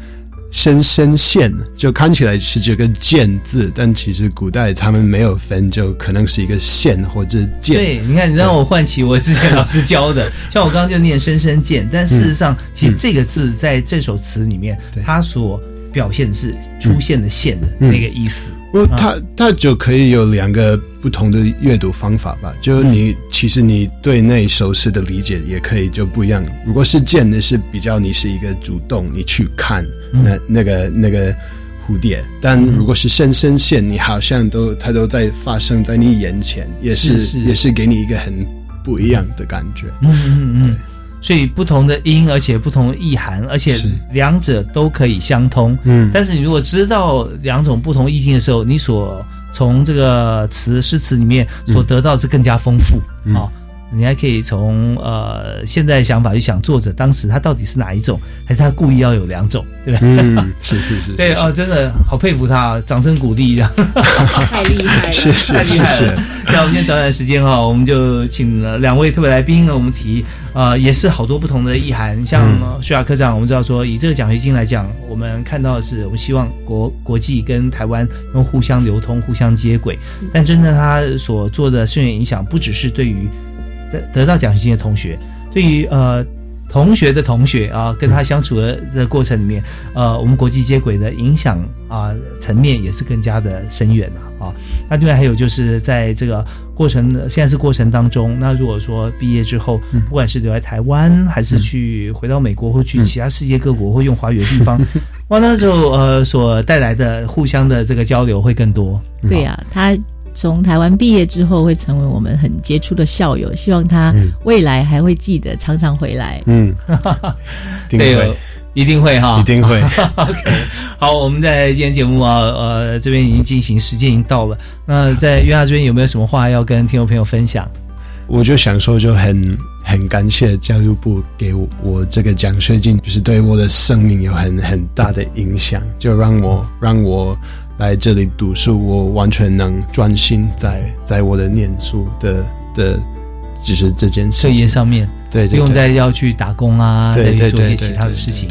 深深线，就看起来是这个剑字，但其实古代他们没有分，就可能是一个线或者剑。对，你看，你让我唤起我之前老师教的，<laughs> 像我刚刚就念深深见，但事实上，其实这个字在这首词里面，它所表现是出现的线的那个意思。不，它它就可以有两个不同的阅读方法吧。就是你其实你对那首诗的理解也可以就不一样。如果是见的是比较你是一个主动，你去看那那个那个蝴蝶，但如果是深深线，你好像都它都在发生在你眼前，也是也是给你一个很不一样的感觉。嗯嗯嗯。所以不同的音，而且不同的意涵，而且两者都可以相通。嗯。但是你如果知道两种不同意境的时候，你所从这个词诗词里面所得到的是更加丰富。啊、你还可以从呃现在想法去想作者当时他到底是哪一种，还是他故意要有两种，对吧？嗯，是是 <laughs> 是，对哦，真的好佩服他，啊掌声鼓励这样。<laughs> 太厉害了，谢谢谢谢了。那我们今天短短时间哈，我们就请了两位特别来宾，我们提呃也是好多不同的意涵。像嗯薛亚科长，我们知道说以这个奖学金来讲，我们看到的是我们希望国国际跟台湾能互相流通、互相接轨。但真正他所做的深远影响，不只是对于得得到奖学金的同学，对于呃。同学的同学啊，跟他相处的这个过程里面，呃，我们国际接轨的影响啊层面也是更加的深远了啊。那另外还有就是在这个过程，现在是过程当中，那如果说毕业之后，不管是留在台湾，还是去回到美国，或去其他世界各国，或用华语的地方，哇，那就呃所带来的互相的这个交流会更多。对呀、他从台湾毕业之后会成为我们很杰出的校友，希望他未来还会记得，常常回来。嗯，一 <laughs> 定对会，一定会哈，一定会。<laughs> OK，好，我们在今天节目啊，呃，这边已经进行时间已经到了。那在约翰这边有没有什么话要跟听众朋友分享？我就想说，就很很感谢教育部给我我这个奖学金，就是对我的生命有很很大的影响，就让我让我来这里读书，我完全能专心在在我的念书的的，就是这件事课业上面，对对对。不用再要去打工啊，对再去做一些其他的对事情。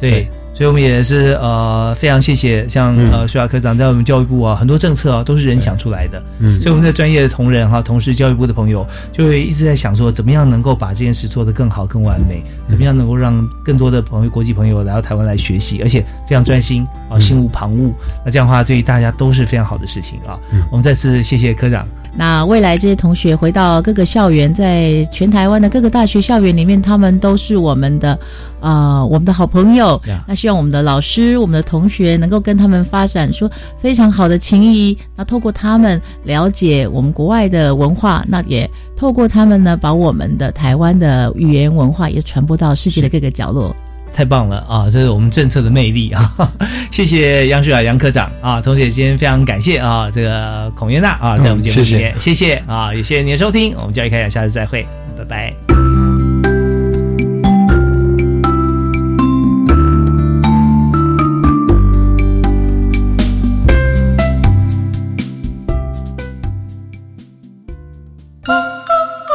对。对，所以我们也是呃非常谢谢像嗯呃徐雅科长在我们教育部啊，很多政策啊都是人想出来的。嗯所以我们的专业的同仁哈，同时教育部的朋友就会一直在想说，怎么样能够把这件事做得更好、更完美？怎么样能够让更多的朋友、国际朋友来到台湾来学习，而且非常专心啊，心无旁骛。那这样的话，对于大家都是非常好的事情啊。我们再次谢谢科长。那未来这些同学回到各个校园，在全台湾的各个大学校园里面，他们都是我们的，呃，我们的好朋友。那希望我们的老师、我们的同学能够跟他们发展出非常好的情谊。那透过他们了解我们国外的文化，那也透过他们呢，把我们的台湾的语言文化也传播到世界的各个角落。太棒了啊！这是我们政策的魅力啊！<laughs> 谢谢杨旭雅杨科长啊，同时也今天非常感谢啊，这个孔月娜啊，在我们节目里面，谢谢啊，也谢谢您的收听，我们教育开讲，下次再会，拜拜。